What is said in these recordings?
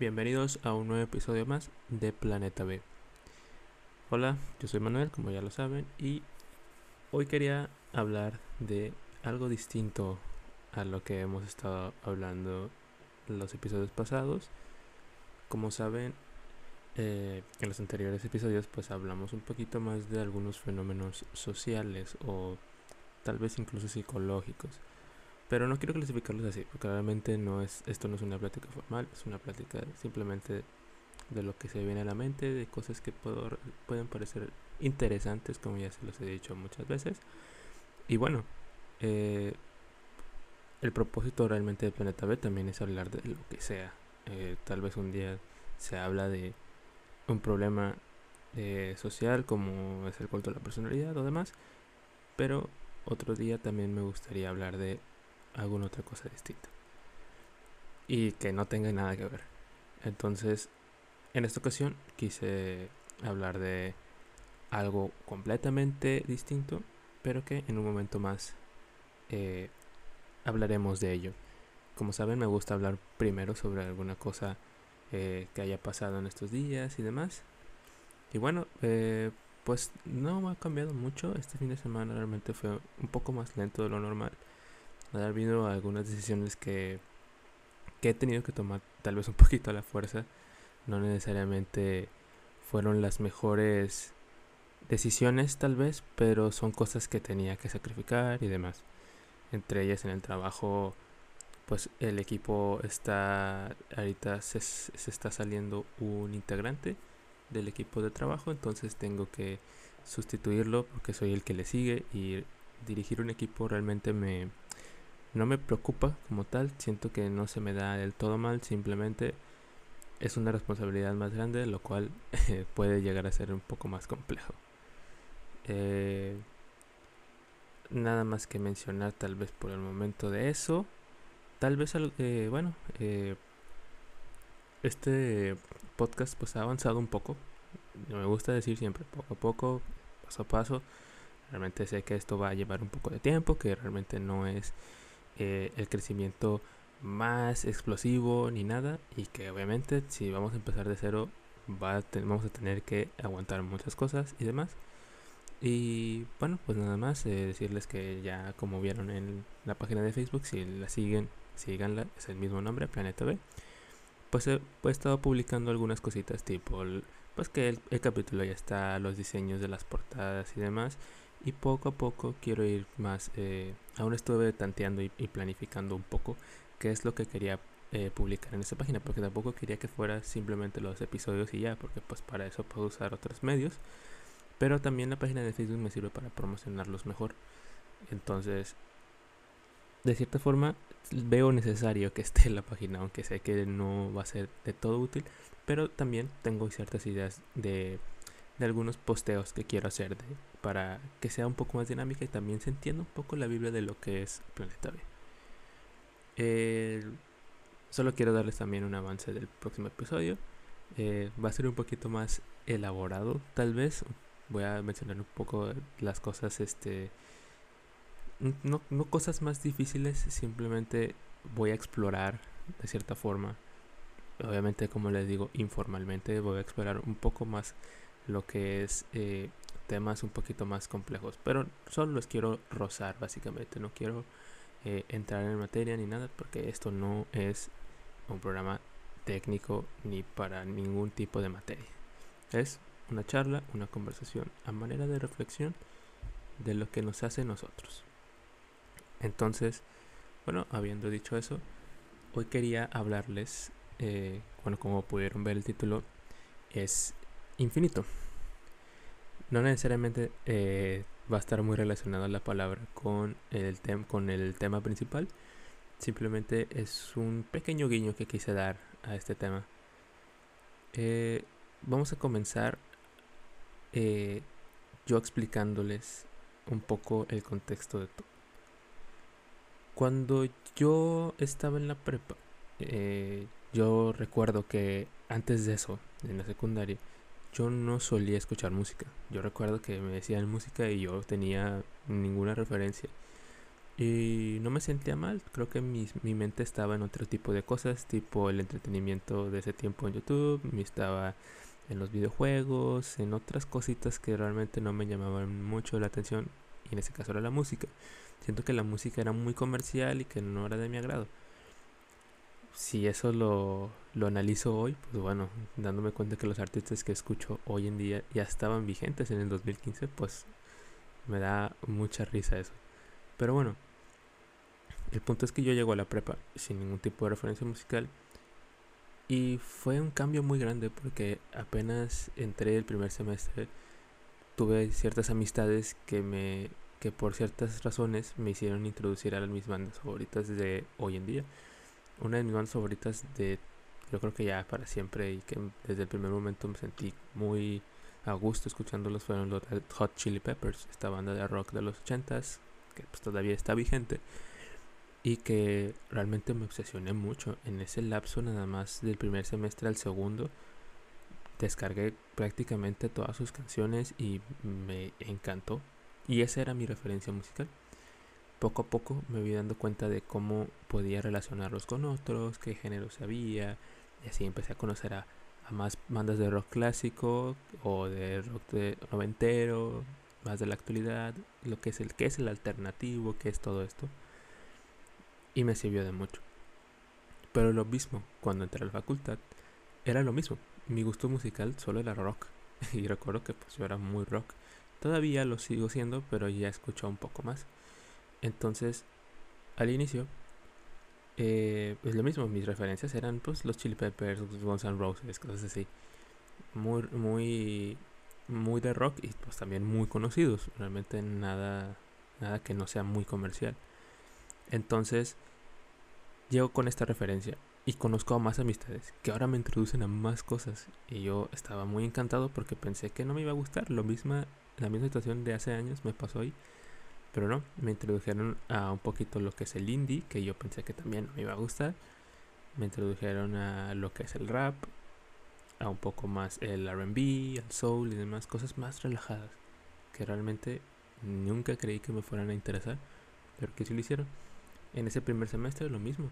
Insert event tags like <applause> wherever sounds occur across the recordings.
Bienvenidos a un nuevo episodio más de Planeta B. Hola, yo soy Manuel, como ya lo saben, y hoy quería hablar de algo distinto a lo que hemos estado hablando en los episodios pasados. Como saben, eh, en los anteriores episodios pues hablamos un poquito más de algunos fenómenos sociales o tal vez incluso psicológicos. Pero no quiero clasificarlos así, porque realmente no es, esto no es una plática formal, es una plática simplemente de lo que se viene a la mente, de cosas que pueden parecer interesantes, como ya se los he dicho muchas veces. Y bueno, eh, el propósito realmente de Planeta B también es hablar de lo que sea. Eh, tal vez un día se habla de un problema eh, social como es el culto de la personalidad o demás, pero otro día también me gustaría hablar de alguna otra cosa distinta. Y que no tenga nada que ver. Entonces, en esta ocasión quise hablar de algo completamente distinto, pero que en un momento más eh, hablaremos de ello. Como saben, me gusta hablar primero sobre alguna cosa eh, que haya pasado en estos días y demás. Y bueno, eh, pues no ha cambiado mucho. Este fin de semana realmente fue un poco más lento de lo normal ha habido algunas decisiones que, que he tenido que tomar tal vez un <laughs> poquito a la fuerza. No necesariamente fueron las mejores decisiones tal vez, pero son cosas que tenía que sacrificar y demás. Entre ellas en el trabajo, pues el equipo está, ahorita se, se está saliendo un integrante del equipo de trabajo, entonces tengo que sustituirlo porque soy el que le sigue y dirigir un equipo realmente me, no me preocupa como tal, siento que no se me da del todo mal, simplemente es una responsabilidad más grande, lo cual <laughs> puede llegar a ser un poco más complejo. Eh, nada más que mencionar tal vez por el momento de eso. Tal vez, eh, bueno, eh, este podcast pues ha avanzado un poco. Me gusta decir siempre poco a poco, paso a paso. Realmente sé que esto va a llevar un poco de tiempo, que realmente no es eh, el crecimiento más explosivo ni nada y que obviamente si vamos a empezar de cero va vamos a tener que aguantar muchas cosas y demás. Y bueno pues nada más eh, decirles que ya como vieron en la página de Facebook si la siguen síganla es el mismo nombre Planeta B. Pues he, estado publicando algunas cositas tipo pues que el capítulo ya está los diseños de las portadas y demás y poco a poco quiero ir más, eh, aún estuve tanteando y, planificando un poco qué es lo que quería eh, publicar en esta página, porque tampoco quería que fuera simplemente los episodios y ya, porque pues para eso puedo usar otros medios, pero también la página de Facebook me sirve para promocionarlos mejor. Entonces, de cierta forma, veo necesario que esté en la página, aunque sé que no va a ser de todo útil, pero también tengo ciertas ideas de de algunos posteos que quiero hacer de, para que sea un poco más dinámica y también se entienda un poco la Biblia de lo que es Planeta B. solo quiero darles también un avance del próximo episodio. Eh, va a ser un poquito más elaborado, tal vez. Voy a mencionar un poco las cosas, este, no, no cosas más difíciles, simplemente voy a explorar de cierta forma. Obviamente, como les digo, informalmente voy a explorar un poco más lo que es eh, temas un poquito más complejos. Pero solo los quiero rozar, básicamente. No quiero eh, entrar en materia ni nada, porque esto no es un programa técnico ni para ningún tipo de materia. Es una charla, una conversación a manera de reflexión de lo que nos hace nosotros. Entonces, bueno, habiendo dicho eso, hoy quería hablarles, eh, bueno, como pudieron ver el título, es infinito. No necesariamente eh, va a estar muy relacionada la palabra con el, con el tema principal. Simplemente es un pequeño guiño que quise dar a este tema. Eh, vamos a comenzar eh, yo explicándoles un poco el contexto de todo. Cuando yo estaba en la prepa, yo recuerdo que antes de eso, en la secundaria, yo no solía escuchar música. Yo recuerdo que me decían música y yo tenía ninguna referencia. Y no me sentía mal, creo que mi, mi mente estaba en otro tipo de cosas, tipo el entretenimiento de ese tiempo en YouTube, me estaba en los videojuegos, en otras cositas que realmente no me llamaban mucho la atención, y en ese caso era la música. Siento que la música era muy comercial y que no era de mi agrado. Si eso lo, lo analizo hoy, pues bueno, dándome cuenta que los artistas que escucho hoy en día ya estaban vigentes en el 2015, pues me da mucha risa eso. Pero bueno, el punto es que yo llego a la prepa sin ningún tipo de referencia musical. Y fue un cambio muy grande porque apenas entré el primer semestre, tuve ciertas amistades que me que por ciertas razones me hicieron introducir a mis bandas favoritas de hoy en día. Una de mis bandas favoritas de yo creo que ya para siempre y que desde el primer momento me sentí muy a gusto escuchándolos fueron los Hot Chili Peppers, esta banda de rock de los 80s que pues todavía está vigente y que realmente me obsesioné mucho. En ese lapso nada más del primer semestre al segundo descargué prácticamente todas sus canciones y me encantó. Y esa era mi referencia musical. Poco a poco me vi dando cuenta de cómo podía relacionarlos con otros, qué géneros había, y así empecé a conocer a, a más bandas de rock clásico o de rock de noventero, más de la actualidad, lo que es el qué es el alternativo, qué es todo esto y me sirvió de mucho. Pero lo mismo, cuando entré a la facultad, era lo mismo. Mi gusto musical solo era rock. <laughs> Y recuerdo que pues yo era muy rock. Todavía lo sigo siendo, pero ya escucho un poco más. Entonces, al inicio, eh, pues lo mismo, mis referencias eran pues los Chili Peppers, Guns N' Roses, cosas así. Muy, muy, muy de rock y pues también muy conocidos. Realmente nada, nada que no sea muy comercial. Entonces, llego con esta referencia y conozco a más amistades que ahora me introducen a más cosas. Y yo estaba muy encantado porque pensé que no me iba a gustar. Lo misma, la misma situación de hace años me pasó ahí. Pero no, me introdujeron a un poquito lo que es el indie, que yo pensé que también me iba a gustar. Me introdujeron a lo que es el rap, a un poco más el RB, el soul y demás cosas más relajadas. Que realmente nunca creí que me fueran a interesar, pero que sí lo hicieron. En ese primer semestre lo mismo.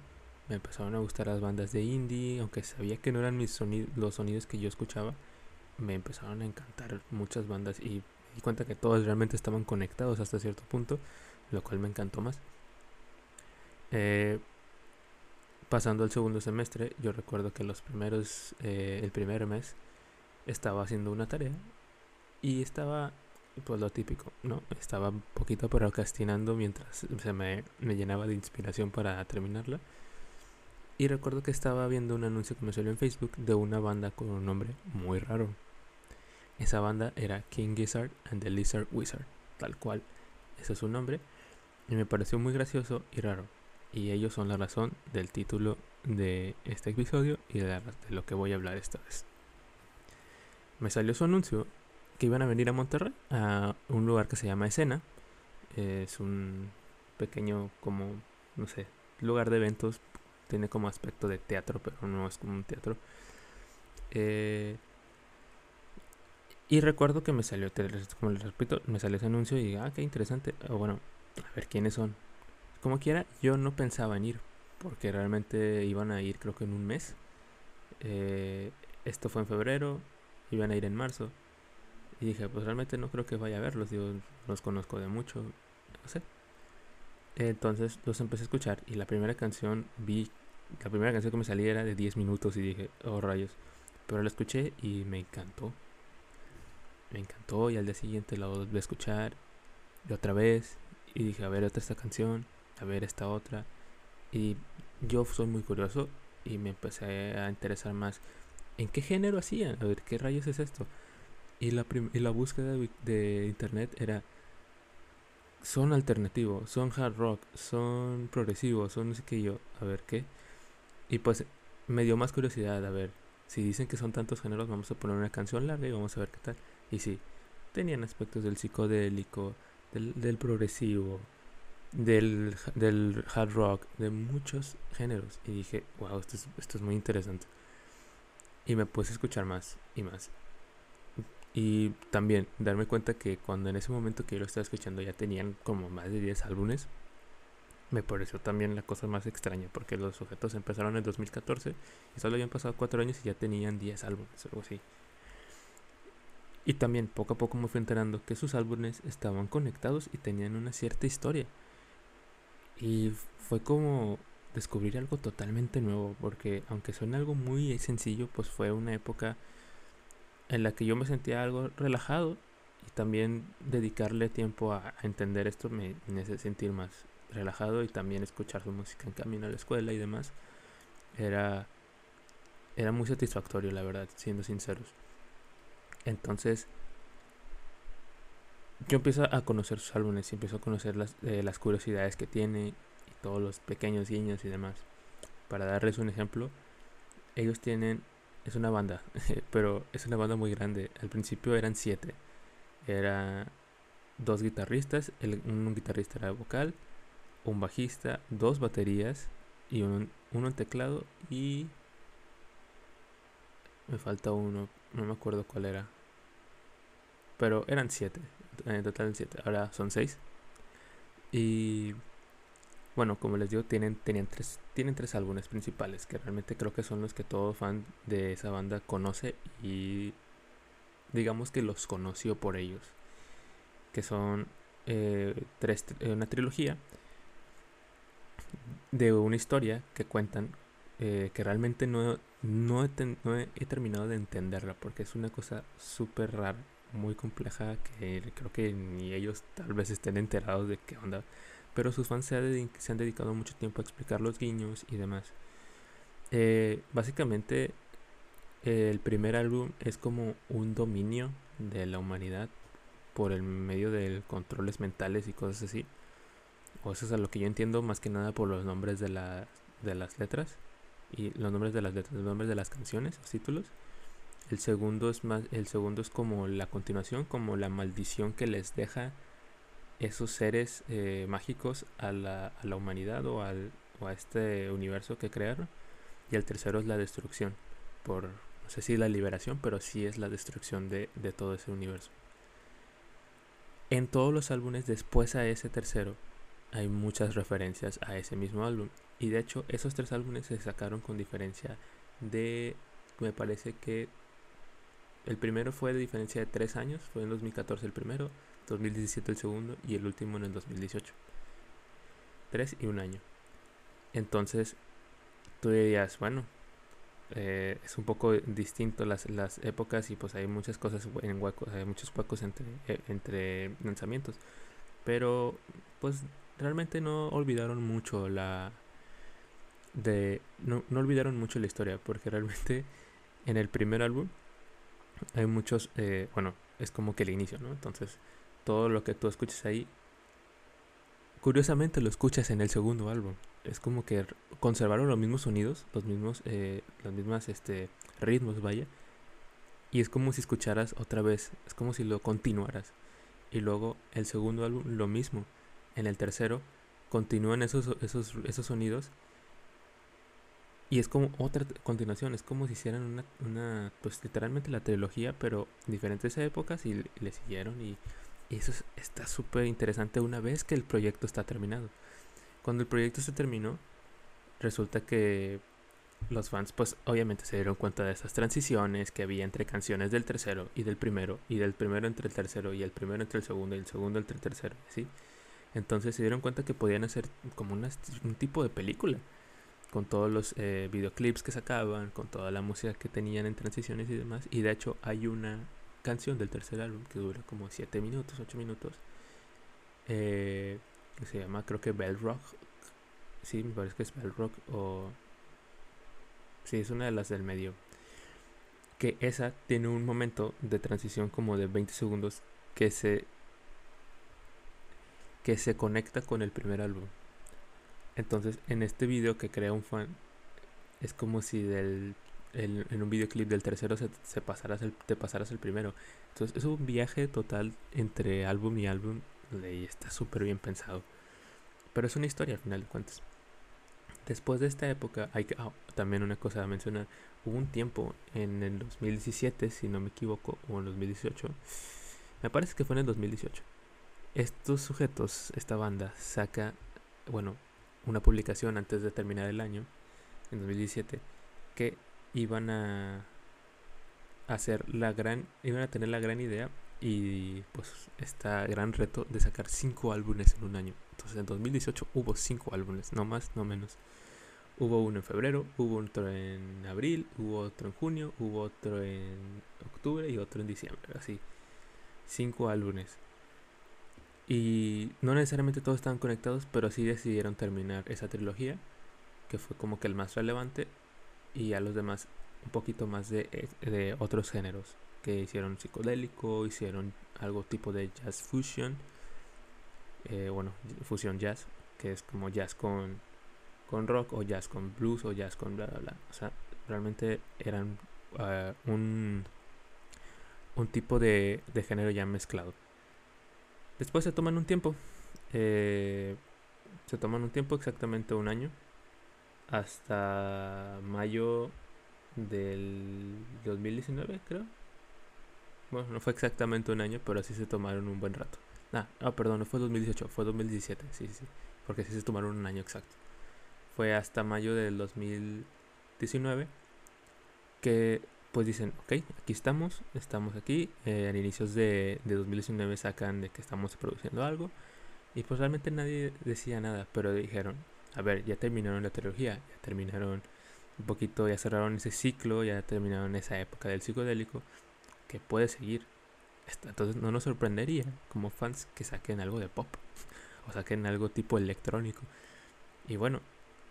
Me empezaron a gustar las bandas de indie, aunque sabía que no eran mis sonidos, los sonidos que yo escuchaba. Me empezaron a encantar muchas bandas y di cuenta que todos realmente estaban conectados hasta cierto punto, lo cual me encantó más. Eh, pasando al segundo semestre, yo recuerdo que los primeros, eh, el primer mes, estaba haciendo una tarea y estaba pues lo típico, ¿no? Estaba un poquito procrastinando mientras se me, me, llenaba de inspiración para terminarla. Y recuerdo que estaba viendo un anuncio que me salió en Facebook de una banda con un nombre muy raro. Esa banda era King Gizzard and the Lizard Wizard, tal cual. Ese es su nombre. Y me pareció muy gracioso y raro. Y ellos son la razón del título de este episodio y de, lo que voy a hablar esta vez. Me salió su anuncio que iban a venir a Monterrey, a un lugar que se llama Escena. Es un pequeño, como, no sé, lugar de eventos. Tiene como aspecto de teatro, pero no es como un teatro. Eh, y recuerdo que me salió, como les repito, me salió ese anuncio y dije, ah, qué interesante. bueno, a ver quiénes son. Como quiera, yo no pensaba en ir, porque realmente iban a ir creo que en un mes. Eh, esto fue en febrero, iban a ir en marzo. Y dije, pues realmente no creo que vaya a verlos, yo los conozco de mucho, no sé. Entonces los empecé a escuchar y la primera canción vi, la primera canción que me salía era de 10 minutos y dije, oh rayos. Pero la escuché y me encantó. Me encantó y al día siguiente la volví a escuchar y otra vez y dije, a ver otra esta canción, a ver esta otra. Y yo soy muy curioso y me empecé a interesar más en qué género hacían, a ver qué rayos es esto. Y la, y la búsqueda de, internet era, son alternativos, son hard rock, son progresivos, son no sé qué yo, a ver qué. Y pues me dio más curiosidad, a ver, si dicen que son tantos géneros, vamos a poner una canción larga y vamos a ver qué tal. Y sí, tenían aspectos del psicodélico, del, del progresivo, del, del hard rock, de muchos géneros. Y dije, wow, esto es, esto es muy interesante. Y me puse a escuchar más y más. Y también darme cuenta que cuando en ese momento que yo lo estaba escuchando ya tenían como más de 10 álbumes. me pareció también la cosa más extraña, porque los sujetos empezaron en 2014 y solo habían pasado cuatro años y ya tenían 10 álbumes, algo así. Y también poco a poco me fui enterando que sus álbumes estaban conectados y tenían una cierta historia. Y fue como descubrir algo totalmente nuevo, porque aunque suena algo muy sencillo, pues fue una época en la que yo me sentía algo relajado y también dedicarle tiempo a, entender esto me, me hace sentir más relajado y también escuchar su música en camino a la escuela y demás era era muy satisfactorio la verdad siendo sinceros entonces yo empiezo a conocer sus álbumes y empiezo a conocer las, eh, las curiosidades que tiene y todos los pequeños guiños y demás. Para darles un ejemplo ellos tienen es una banda <laughs> pero es una banda muy grande. Al principio eran siete. Era dos guitarristas un guitarrista era vocal un bajista, dos baterías y un, uno en teclado y me falta uno, no me acuerdo cuál era. Pero eran siete, en total siete, ahora son seis. Y bueno, como les digo, tienen, tenían tres, tienen tres álbumes principales que realmente creo que son los que todo fan de esa banda conoce y digamos que los conoció por ellos. Que son eh, tres, eh, una trilogía de una historia que cuentan eh, que realmente no, no, he terminado de entenderla porque es una cosa súper rara, muy compleja que creo que ni ellos tal vez estén enterados de qué onda. Pero sus fans se, han dedicado mucho tiempo a explicar los guiños y demás. Eh, básicamente el primer álbum es como un dominio de la humanidad por el medio de controles mentales y cosas así. O eso es a lo que yo entiendo más que nada por los nombres de, la, de las letras. Y los nombres de las letras, los nombres de las canciones, los títulos. El segundo es más, el segundo es como la continuación, como la maldición que les deja esos seres eh, mágicos a la, a la humanidad o, al, o a este universo que crearon. Y el tercero es la destrucción. Por, no sé si la liberación, pero sí es la destrucción de, de todo ese universo. En todos los álbumes después a ese tercero hay muchas referencias a ese mismo álbum. Y de hecho, esos tres álbumes se sacaron con diferencia de, me parece que el primero fue de diferencia de tres años, fue en 2014 el primero, 2017 el segundo y el último en el 2018. Tres y un año. Entonces, tú dirías, bueno, eh, es un poco distinto las, las épocas y pues hay muchas cosas en huecos, hay muchos huecos entre, eh, entre lanzamientos. Pero, pues realmente no olvidaron mucho la de no, no olvidaron mucho la historia porque realmente en el primer álbum hay muchos eh, bueno es como que el inicio no entonces todo lo que tú escuchas ahí curiosamente lo escuchas en el segundo álbum. Es como que conservaron los mismos sonidos los mismos eh, las mismas este ritmos vaya. Y es como si escucharas otra vez es como si lo continuaras. Y luego el segundo álbum lo mismo. En el tercero continúan esos, esos, esos sonidos y es como otra continuación, es como si hicieran una, una pues literalmente la trilogía, pero diferentes épocas y, le siguieron y, eso está súper interesante una vez que el proyecto está terminado. Cuando el proyecto se terminó, resulta que los fans pues obviamente se dieron cuenta de esas transiciones que había entre canciones del tercero y del primero, y del primero entre el tercero y el primero entre el segundo y el segundo entre el tercero, ¿sí? Entonces se dieron cuenta que podían hacer como un tipo de película. Con todos los eh, videoclips que sacaban, con toda la música que tenían en transiciones y demás. Y de hecho hay una canción del tercer álbum que dura como 7 minutos, 8 minutos. Eh, que se llama creo que Bell Rock. Sí, me parece que es Bell Rock o... Sí, es una de las del medio. Que esa tiene un momento de transición como de 20 segundos que se que se conecta con el primer álbum. Entonces, en este video que crea un fan, es como si del, en un videoclip del tercero se, se pasaras el, te pasaras el primero. Entonces, es un viaje total entre álbum y álbum y está súper bien pensado. Pero es una historia al final de cuentas. Después de esta época, hay que, ah, también una cosa a mencionar. Hubo un tiempo en el 2017, si no me equivoco, o en 2018. Me parece que fue en el 2018 estos sujetos, esta banda, saca, bueno, una publicación antes de terminar el año, en 2017, que iban a hacer la gran, iban a tener la gran idea y pues este gran reto de sacar cinco álbumes en un año. Entonces en 2018 hubo cinco álbumes, no más, no menos. Hubo uno en febrero, hubo otro en abril, hubo otro en junio, hubo otro en octubre y otro en diciembre. Así, cinco álbumes. Y no necesariamente todos estaban conectados, pero sí decidieron terminar esa trilogía, que fue como que el más relevante, y a los demás un poquito más de, eh, de otros géneros, que hicieron psicodélico, hicieron algo tipo de jazz fusion, eh, bueno, fusión jazz, que es como jazz con con rock o jazz con blues o jazz con bla bla bla. O sea, realmente eran uh, un, un tipo de, de, género ya mezclado. Después se toman un tiempo. Eh, se toman un tiempo, exactamente un año. Hasta mayo del 2019, creo. Bueno, no fue exactamente un año, pero sí se tomaron un buen rato. Ah, ah perdón, no fue 2018, fue 2017, sí, sí. Porque sí se tomaron un año exacto fue hasta mayo del 2019 que pues dicen, ok, aquí estamos, estamos aquí, eh, a inicios de, de 2019 sacan de que estamos produciendo algo y pues realmente nadie decía nada, pero dijeron, a ver, ya terminaron la trilogía, ya terminaron un poquito, ya cerraron ese ciclo, ya terminaron esa época del psicodélico, que puede seguir. Entonces no nos sorprendería como fans que saquen algo de pop <laughs> o saquen algo tipo electrónico. Y bueno,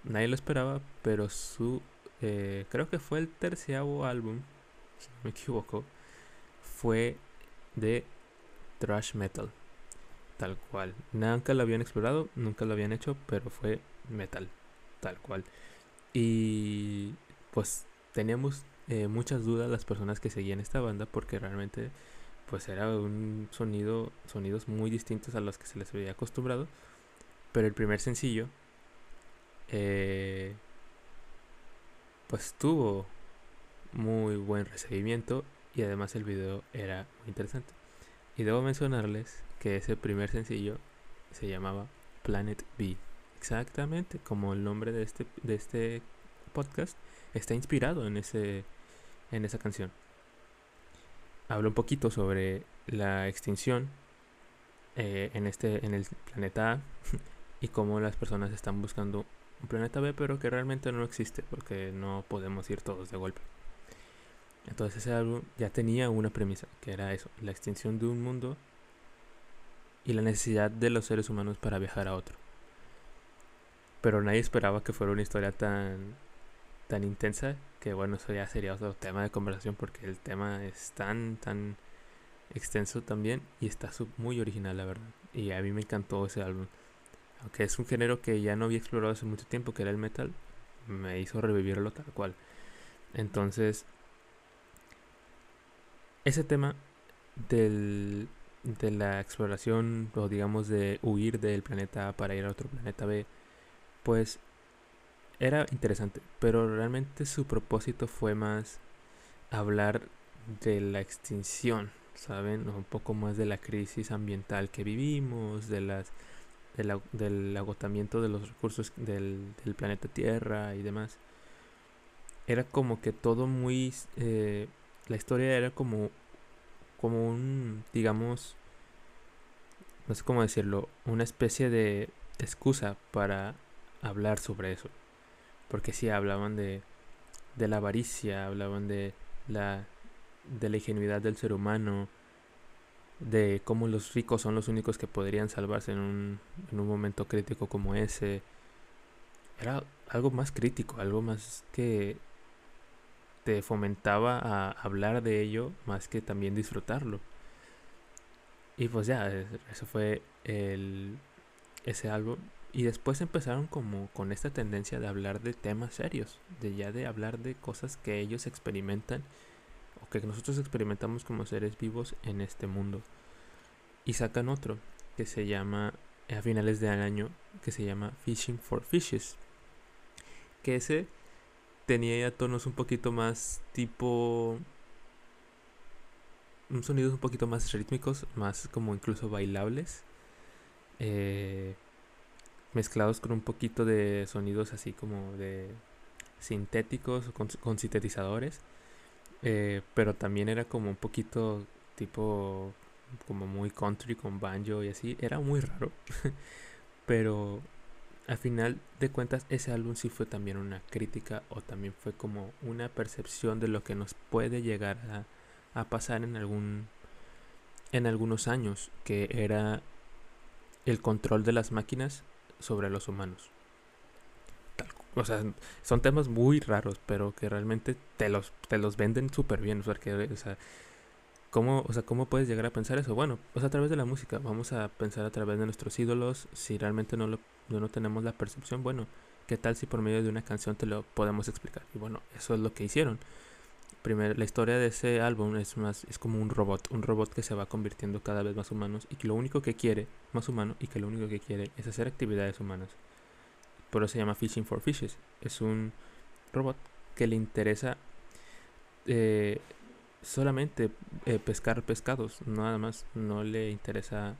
nadie lo esperaba, pero su, eh, creo que fue el terceavo álbum, si no me equivoco, fue de thrash metal, tal cual. Nunca lo habían explorado, nunca lo habían hecho, pero fue metal, tal cual. Y pues teníamos eh, muchas dudas las personas que seguían esta banda porque realmente pues era un sonido, sonidos muy distintos a los que se les había acostumbrado. Pero el primer sencillo eh, pues tuvo muy buen recibimiento y además el video era muy interesante. Y debo mencionarles que ese primer sencillo se llamaba Planet B. Exactamente como el nombre de este, de este podcast está inspirado en, ese, en esa canción. Habla un poquito sobre la extinción eh, en, este, en el planeta A <laughs> y cómo las personas están buscando un planeta B, pero que realmente no existe porque no podemos ir todos de golpe. Entonces ese álbum ya tenía una premisa, que era eso, la extinción de un mundo y la necesidad de los seres humanos para viajar a otro. Pero nadie esperaba que fuera una historia tan tan intensa que bueno, eso ya sería otro tema de conversación porque el tema es tan tan extenso también y está muy original la verdad. Y a mí me encantó ese álbum aunque es un género que ya no había explorado hace mucho tiempo, que era el metal, me hizo revivirlo tal cual. Entonces, ese tema del, de la exploración o digamos de huir del planeta A para ir a otro planeta B, pues era interesante, pero realmente su propósito fue más hablar de la extinción, ¿saben? Un poco más de la crisis ambiental que vivimos, de las del, agotamiento de los recursos del, planeta Tierra y demás. Era como que todo muy... Eh, la historia era como, como un, digamos, no sé cómo decirlo, una especie de excusa para hablar sobre eso. Porque sí, hablaban de, de la avaricia, hablaban de la, de la ingenuidad del ser humano, de cómo los ricos son los únicos que podrían salvarse en un, en un momento crítico como ese. Era algo más crítico, algo más que te fomentaba a hablar de ello más que también disfrutarlo. Y pues ya, eso fue el, ese álbum. Y después empezaron como con esta tendencia de hablar de temas serios, de ya de hablar de cosas que ellos experimentan que nosotros experimentamos como seres vivos en este mundo. Y sacan otro que se llama, a finales de año, que se llama Fishing for Fishes. Que ese tenía ya tonos un poquito más tipo... Sonidos un poquito más rítmicos, más como incluso bailables. Eh, mezclados con un poquito de sonidos así como de sintéticos con, con sintetizadores. Eh, pero también era como un poquito tipo como muy country con banjo y así. Era muy raro. <laughs> pero al final de cuentas ese álbum sí fue también una crítica o también fue como una percepción de lo que nos puede llegar a, a pasar en algún en algunos años que era el control de las máquinas sobre los humanos o sea, son temas muy raros, pero que realmente te los, te los venden súper bien. O sea, que, o sea, ¿cómo, o sea, ¿cómo puedes llegar a pensar eso? Bueno, pues a través de la música. Vamos a pensar a través de nuestros ídolos. Si realmente no, lo, no tenemos la percepción, bueno, ¿qué tal si por medio de una canción te lo podemos explicar? Y bueno, eso es lo que hicieron. Primero, la historia de ese álbum es más es como un robot, un robot que se va convirtiendo cada vez más humanos y que lo único que quiere, más humano, y que lo único que quiere es hacer actividades humanas por eso se llama Fishing for Fishes. Es un robot que le interesa eh, solamente eh, pescar pescados, nada más, no le interesa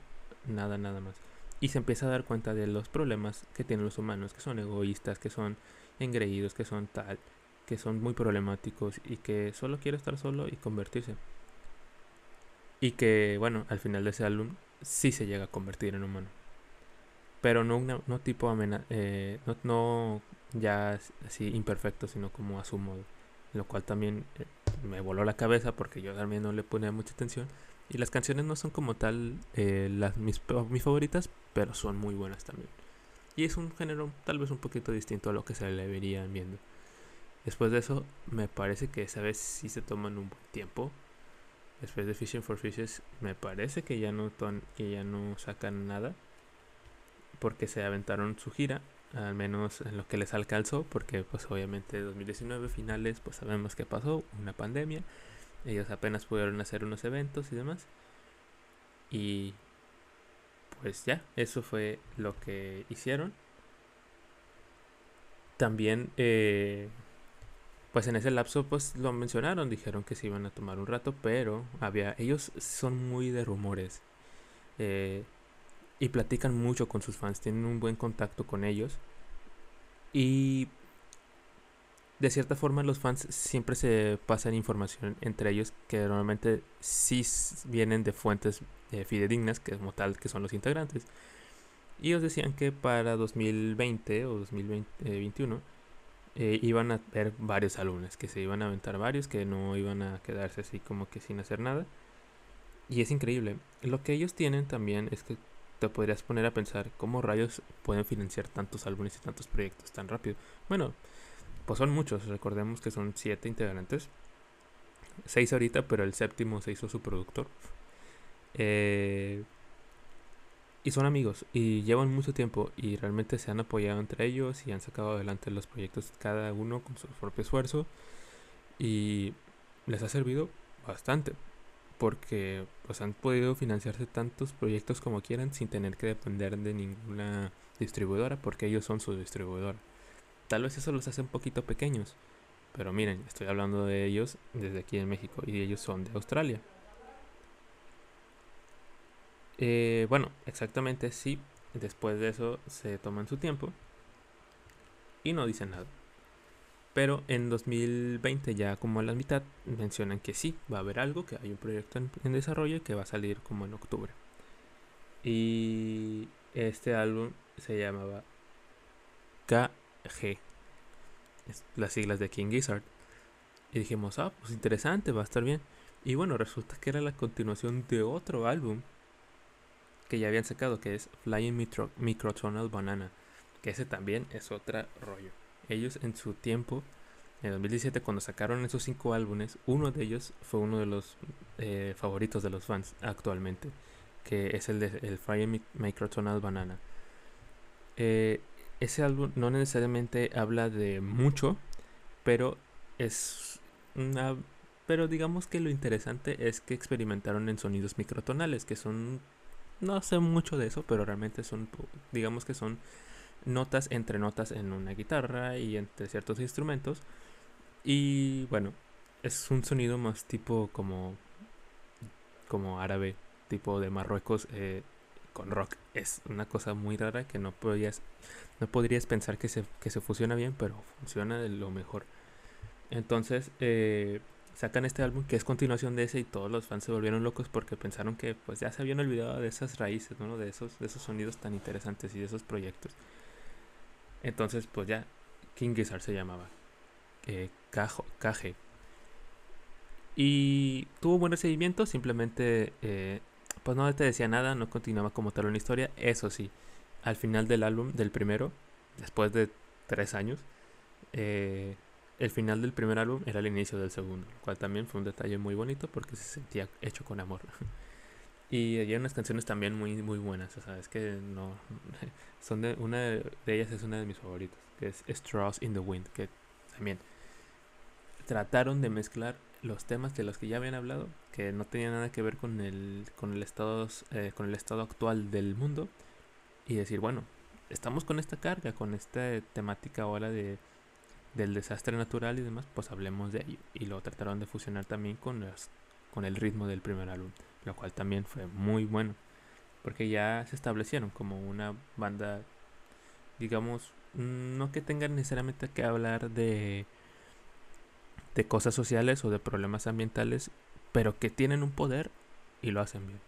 nada, nada más. Y se empieza a dar cuenta de los problemas que tienen los humanos, que son egoístas, que son engreídos, que son tal, que son muy problemáticos y que solo quiere estar solo y convertirse. Y que, bueno, al final de ese álbum sí se llega a convertir en humano pero no, no tipo amena eh, no, no, ya así imperfecto, sino como a su modo. Lo cual también eh, me voló la cabeza porque yo también no le ponía mucha atención. Y las canciones no son como tal eh, las, mis, mis favoritas, pero son muy buenas también. Y es un género tal vez un poquito distinto a lo que se le verían viendo. Después de eso, me parece que esa vez sí se toman un buen tiempo. Después de Fishing for Fishes, me parece que ya no, que ya no sacan nada porque se aventaron su gira, al menos en lo que les alcanzó, porque pues obviamente 2019 finales pues sabemos que pasó, una pandemia, ellos apenas pudieron hacer unos eventos y demás. Y pues ya, eso fue lo que hicieron. También, eh, pues en ese lapso, pues lo mencionaron, dijeron que se iban a tomar un rato, pero había, ellos son muy de rumores. Eh, y platican mucho con sus fans, tienen un buen contacto con ellos. Y de cierta forma los fans siempre se pasan información entre ellos que normalmente sí vienen de fuentes eh, fidedignas, que como tal que son los integrantes. Y ellos decían que para 2020 o 2021 eh, iban a ver varios álbumes, que se iban a aventar varios, que no iban a quedarse así como que sin hacer nada. Y es increíble. Lo que ellos tienen también es que te podrías poner a pensar cómo rayos pueden financiar tantos álbumes y tantos proyectos tan rápido. Bueno, pues son muchos, recordemos que son siete integrantes. Seis ahorita, pero el séptimo se hizo su productor. Eh, y son amigos y llevan mucho tiempo y realmente se han apoyado entre ellos y han sacado adelante los proyectos cada uno con su propio esfuerzo y les ha servido bastante porque pues han podido financiarse tantos proyectos como quieran sin tener que depender de ninguna distribuidora porque ellos son su distribuidora. Tal vez eso los hace un poquito pequeños, pero miren, estoy hablando de ellos desde aquí en México y ellos son de Australia. Eh, bueno, exactamente sí. Después de eso se toman su tiempo y no dicen nada. Pero en 2020, ya como a la mitad, mencionan que sí, va a haber algo, que hay un proyecto en, desarrollo que va a salir como en octubre. Y este álbum se llamaba KG, las siglas de King Gizzard. Y dijimos, ah, pues interesante, va a estar bien. Y bueno, resulta que era la continuación de otro álbum que ya habían sacado, que es Flying Micro Microtonal Banana. Que ese también es otro rollo ellos en su tiempo, en 2017, cuando sacaron esos cinco álbumes, uno de ellos fue uno de los eh, favoritos de los fans actualmente, que es el de el Fire Microtonal Banana. Eh, ese álbum no necesariamente habla de mucho, pero es una pero digamos que lo interesante es que experimentaron en sonidos microtonales, que son no sé mucho de eso, pero realmente son digamos que son notas entre notas en una guitarra y entre ciertos instrumentos. Y bueno, es un sonido más tipo como, como árabe, tipo de Marruecos, eh, con rock. Es una cosa muy rara que no podrías, no podrías pensar que se, que se fusiona bien, pero funciona de lo mejor. Entonces, eh, sacan este álbum que es continuación de ese y todos los fans se volvieron locos porque pensaron que pues ya se habían olvidado de esas raíces, ¿no? De esos, de esos sonidos tan interesantes y de esos proyectos. Entonces, pues ya, King Gizzard se llamaba. Eh, Kage. Y tuvo buen recibimiento, simplemente eh, pues no te decía nada, no continuaba como tal una historia. Eso sí, al final del álbum, del primero, después de tres años, eh, el final del primer álbum era el inicio del segundo, lo cual también fue un detalle muy bonito porque se sentía hecho con amor. <laughs> y hay unas canciones también muy muy buenas, o sea, es que no <laughs> son de una de ellas es una de mis favoritas, que es Straws in the Wind, que también trataron de mezclar los temas de los que ya habían hablado, que no tenían nada que ver con el con el estado eh, con el estado actual del mundo y decir, bueno, estamos con esta carga, con esta temática ahora de del desastre natural y demás, pues hablemos de ello. Y lo trataron de fusionar también con, con el ritmo del primer álbum, lo cual también fue muy bueno, porque ya se establecieron como una banda, digamos, no que tengan necesariamente que hablar de, de cosas sociales o de problemas ambientales, pero que tienen un poder y lo hacen bien.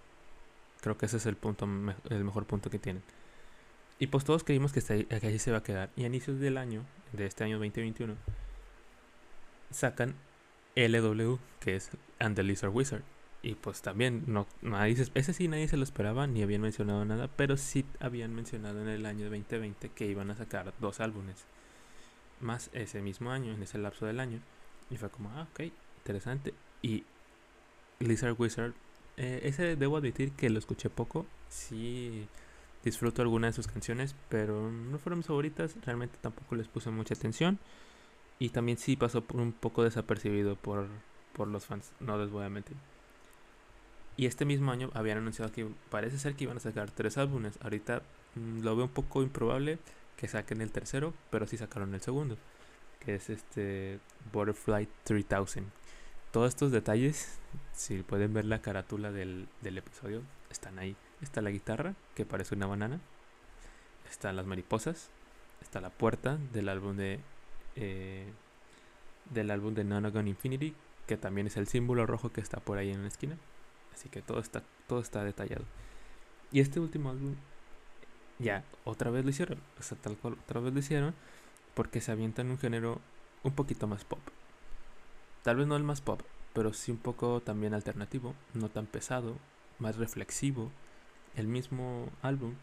Creo que ese es el punto, el mejor punto que tienen. Y pues todos creímos que, que ahí se va a quedar. Y a inicios del año, de este año 2021, sacan LW, que es And the Lizard Wizard. Y pues también, no, nadie ese sí nadie se lo esperaba, ni habían mencionado nada, pero sí habían mencionado en el año 2020 que iban a sacar dos álbumes. Más ese mismo año, en ese lapso del año. Y fue como, ah, ok, interesante. Y Lizard Wizard, eh, ese debo admitir que lo escuché poco. Sí Disfruto algunas de sus canciones, pero no fueron mis favoritas. Realmente tampoco les puse mucha atención. Y también sí pasó por un poco desapercibido por, por los fans, no les voy a mentir. Y este mismo año habían anunciado que parece ser que iban a sacar tres álbumes. Ahorita mm, lo veo un poco improbable que saquen el tercero, pero sí sacaron el segundo, que es este Butterfly 3000. Todos estos detalles, si pueden ver la carátula del, del episodio, están ahí. Está la guitarra, que parece una banana. Están las mariposas. Está la puerta del álbum de. Eh, del álbum de Nonagon Infinity, que también es el símbolo rojo que está por ahí en la esquina. Así que todo está, todo está detallado. Y este último álbum, ya, otra vez lo hicieron. O sea, tal cual, otra vez lo hicieron. Porque se avientan un género un poquito más pop. Tal vez no el más pop, pero sí un poco también alternativo, no tan pesado, más reflexivo. El mismo álbum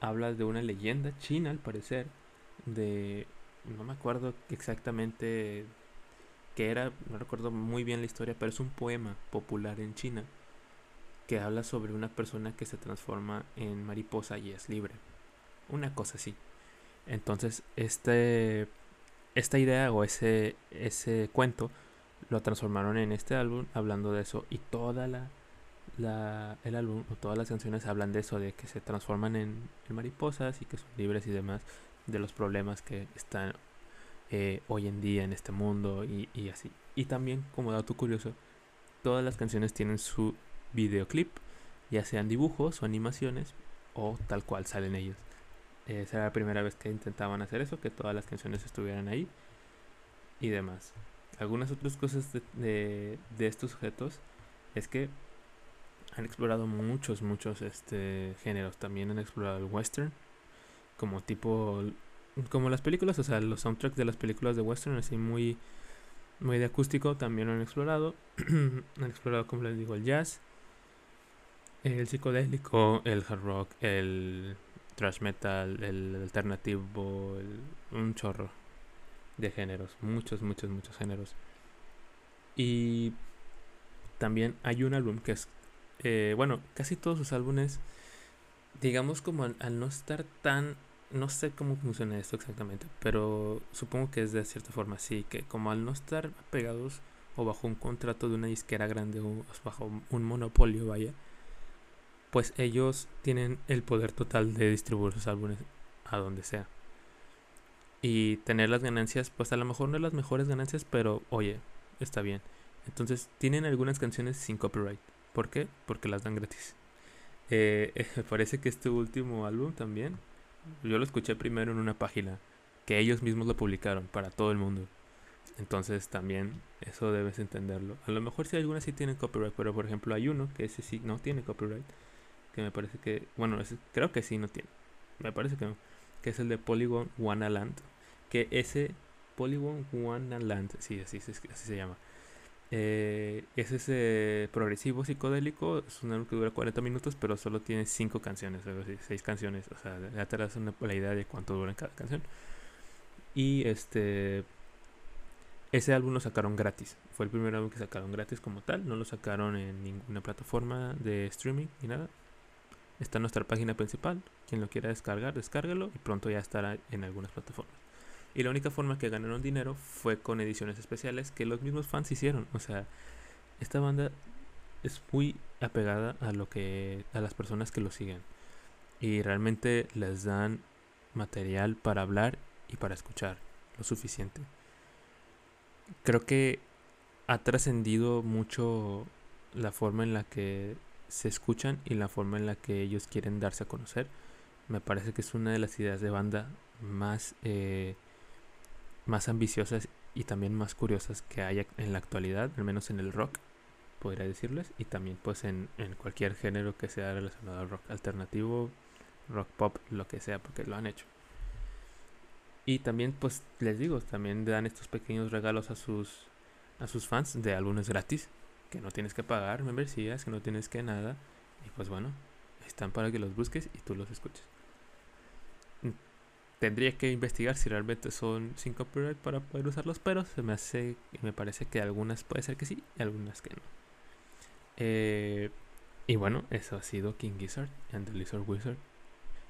habla de una leyenda china, al parecer, de... no me acuerdo exactamente qué era, no recuerdo muy bien la historia, pero es un poema popular en China que habla sobre una persona que se transforma en mariposa y es libre. Una cosa así. Entonces, este, esta idea o ese, ese cuento lo transformaron en este álbum hablando de eso y toda la la, el álbum o todas las canciones hablan de eso, de que se transforman en, mariposas y que son libres y demás, de los problemas que están eh, hoy en día en este mundo y, y, así. Y también, como dato curioso, todas las canciones tienen su videoclip, ya sean dibujos o animaciones o tal cual salen ellos. Esa era la primera vez que intentaban hacer eso, que todas las canciones estuvieran ahí y demás. Algunas otras cosas de, de, de estos objetos es que han explorado muchos, muchos este, géneros. También han explorado el western, como tipo, como las películas, o sea, los soundtracks de las películas de western, así muy, muy de acústico, también lo han explorado. <clears throat> han explorado, como les digo, el jazz, el psicodélico, el hard rock, el thrash metal, el alternativo, un chorro de géneros, muchos, muchos, muchos géneros. Y también hay un álbum que es eh, bueno, casi todos sus álbumes, digamos como al, no estar tan, no sé cómo funciona esto exactamente, pero supongo que es de cierta forma así, que como al no estar pegados o bajo un contrato de una disquera grande o bajo un monopolio, vaya, pues ellos tienen el poder total de distribuir sus álbumes a donde sea. Y tener las ganancias, pues a lo mejor no las mejores ganancias, pero oye, está bien. Entonces tienen algunas canciones sin copyright. ¿Por qué? Porque las dan gratis. Eh, <laughs> parece que este último álbum también, yo lo escuché primero en una página que ellos mismos lo publicaron para todo el mundo. Entonces también eso debes entenderlo. A lo mejor si algunas sí tienen copyright, pero por ejemplo hay uno que ese sí no tiene copyright. Que me parece que, bueno, creo que sí no tiene. Me parece que no. Que es el de Polygon Land Que ese Polygon Land sí, así, así se llama. Eh, es ese progresivo psicodélico, es un álbum que dura 40 minutos, pero solo tiene 5 canciones, algo así, 6 canciones. O sea, ya te das la idea de cuánto dura cada canción. Y este. Ese álbum lo sacaron gratis. Fue el primer álbum que sacaron gratis como tal. No lo sacaron en ninguna plataforma de streaming ni nada. Está en nuestra página principal. Quien lo quiera descargar, descárgalo y pronto ya estará en algunas plataformas. Y la única forma que ganaron dinero fue con ediciones especiales que los mismos fans hicieron. O sea, esta banda es muy apegada a lo que a las personas que lo siguen y realmente les dan material para hablar y para escuchar lo suficiente. Creo que ha trascendido mucho la forma en la que se escuchan y la forma en la que ellos quieren darse a conocer. Me parece que es una de las ideas de banda más eh, más ambiciosas y también más curiosas que haya en la actualidad, al menos en el rock, podría decirles, y también pues en, cualquier género que sea relacionado al rock alternativo, rock pop, lo que sea, porque lo han hecho. Y también pues les digo, también dan estos pequeños regalos a sus a sus fans de álbumes gratis, que no tienes que pagar membresías, que no tienes que nada, y pues bueno, están para que los busques y tú los escuches tendría que investigar si realmente son sin copyright para poder usarlos, pero se me hace me parece que algunas puede ser que sí y algunas que no. Eh, y bueno, eso ha sido King Gizzard and the Lizard Wizard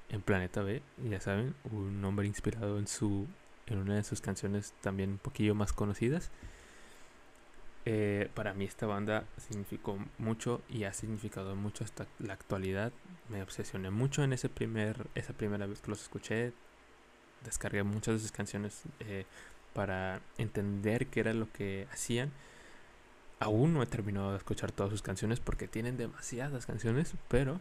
en Planeta B, ya saben, un nombre inspirado en su en una de sus canciones también un poquillo más conocidas. Eh, para mí esta banda significó mucho y ha significado mucho hasta la actualidad. Me obsesioné mucho en ese primer, esa primera vez que los escuché descargué muchas de sus canciones eh, para entender qué era lo que hacían. Aún no he terminado de escuchar todas sus canciones porque tienen demasiadas canciones, pero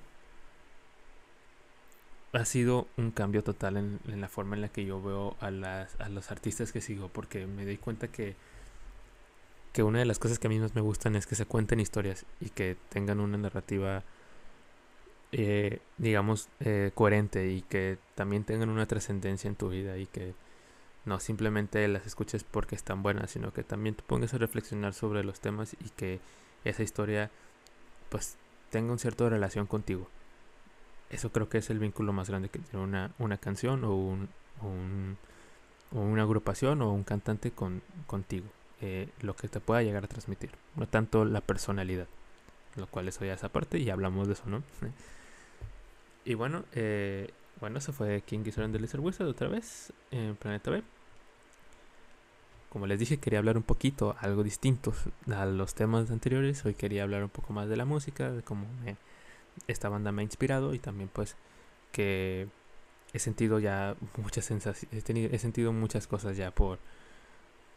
ha sido un cambio total en, la forma en la que yo veo a, las, a los artistas que sigo, porque me doy cuenta que, que una de las cosas que a mí más me gustan es que se cuenten historias y que tengan una narrativa eh, digamos, eh, coherente y que también tengan una trascendencia en tu vida y que no simplemente las escuches porque están buenas, sino que también te pongas a reflexionar sobre los temas y que esa historia pues tenga un cierto relación contigo. Eso creo que es el vínculo más grande que tiene una, una canción o, un, o, una agrupación o un cantante con, contigo. Eh, lo que te pueda llegar a transmitir, no tanto la personalidad, lo cual eso ya es aparte y hablamos de eso, ¿no? <laughs> Y bueno, eh, bueno, se fue King Gizzard the Lizard Wizard otra vez en Planeta B. Como les dije, quería hablar un poquito, algo distinto a los temas anteriores. Hoy quería hablar un poco más de la música, de cómo esta banda me ha inspirado y también pues que he sentido ya muchas sensaciones, he, sentido muchas cosas ya por,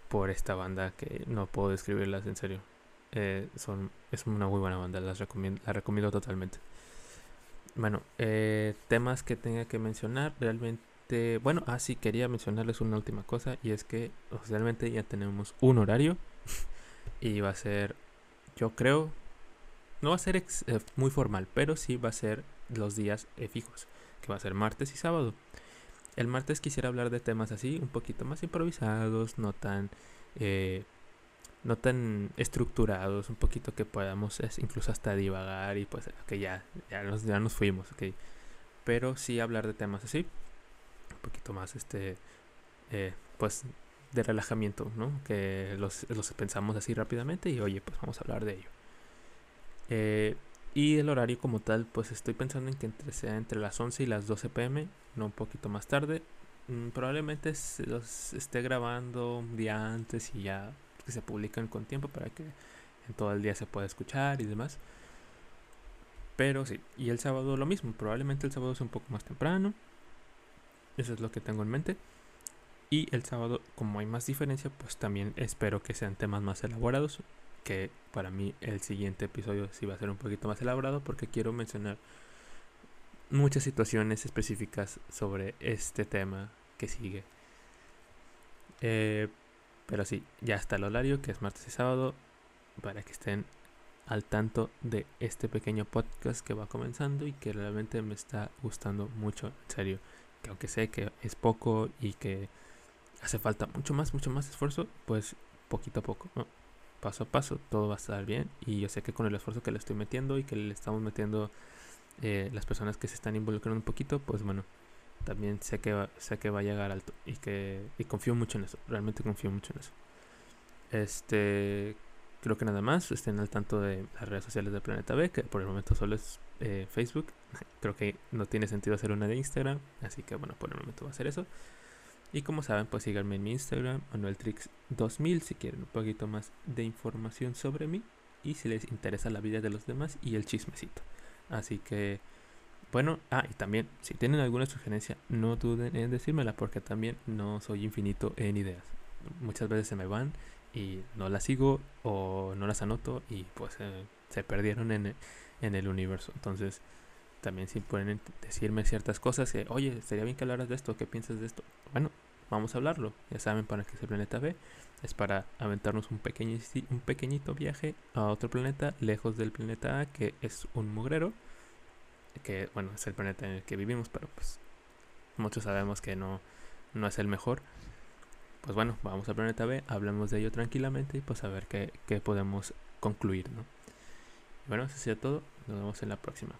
por esta banda que no puedo describirlas en serio. Eh, son, es una muy buena banda, las recomiendo, la recomiendo totalmente. Bueno, eh, temas que tenga que mencionar realmente. Bueno, ah, sí, quería mencionarles una última cosa y es que oficialmente ya tenemos un horario <laughs> y va a ser, yo creo, no va a ser eh, muy formal, pero sí va a ser los días eh, fijos, que va a ser martes y sábado. El martes quisiera hablar de temas así, un poquito más improvisados, no tan no tan estructurados, un poquito que podamos incluso hasta divagar y pues que ya, ya, nos, ya nos fuimos, ok. Pero sí hablar de temas así, un poquito más este, eh, pues de relajamiento, ¿no? Que los, los, pensamos así rápidamente y oye, pues vamos a hablar de ello. Eh, y el horario como tal, pues estoy pensando en que entre, sea entre las 11 y las 12 pm, no un poquito más tarde. Mm, probablemente los esté grabando un día antes y ya que se publican con tiempo para que en todo el día se pueda escuchar y demás. Pero sí, y el sábado lo mismo, probablemente el sábado es un poco más temprano. Eso es lo que tengo en mente. Y el sábado, como hay más diferencia, pues también espero que sean temas más elaborados. Que para mí el siguiente episodio sí va a ser un poquito más elaborado porque quiero mencionar muchas situaciones específicas sobre este tema que sigue. Eh, pero sí, ya está el horario, que es martes y sábado, para que estén al tanto de este pequeño podcast que va comenzando y que realmente me está gustando mucho, en serio. Que aunque sé que es poco y que hace falta mucho más, mucho más esfuerzo, pues poquito a poco, paso a paso, todo va a estar bien. Y yo sé que con el esfuerzo que le estoy metiendo y que le estamos metiendo eh, las personas que se están involucrando un poquito, pues bueno, también sé que va, sé que va a llegar alto y que confío mucho en eso, realmente confío mucho en eso. Este, creo que nada más estén al tanto de las redes sociales de Planeta B, que por el momento solo es eh, Facebook. <laughs> Creo que no tiene sentido hacer una de Instagram, así que bueno, por el momento va a ser eso. Y como saben, pues síganme en mi Instagram, ManuelTrix2000, si quieren un poquito más de información sobre mí y si les interesa la vida de los demás y el chismecito. Así que, bueno, ah, y también, si tienen alguna sugerencia, no duden en decírmela porque también no soy infinito en ideas. Muchas veces se me van y no las sigo o no las anoto y pues eh, se perdieron en, en, el universo. Entonces también si pueden decirme ciertas cosas oye, sería bien que hablaras de esto, ¿qué piensas de esto? Bueno, vamos a hablarlo. Ya saben para qué es el planeta B. Es para aventarnos un, pequeño, un pequeñito viaje a otro planeta lejos del planeta A, que es un mugrero. Que, bueno, es el planeta en el que vivimos, pero pues muchos sabemos que no, no es el mejor pues bueno, vamos al planeta B, hablamos de ello tranquilamente y pues a ver qué, qué podemos concluir, ¿no? Bueno, eso sería todo. Nos vemos en la próxima.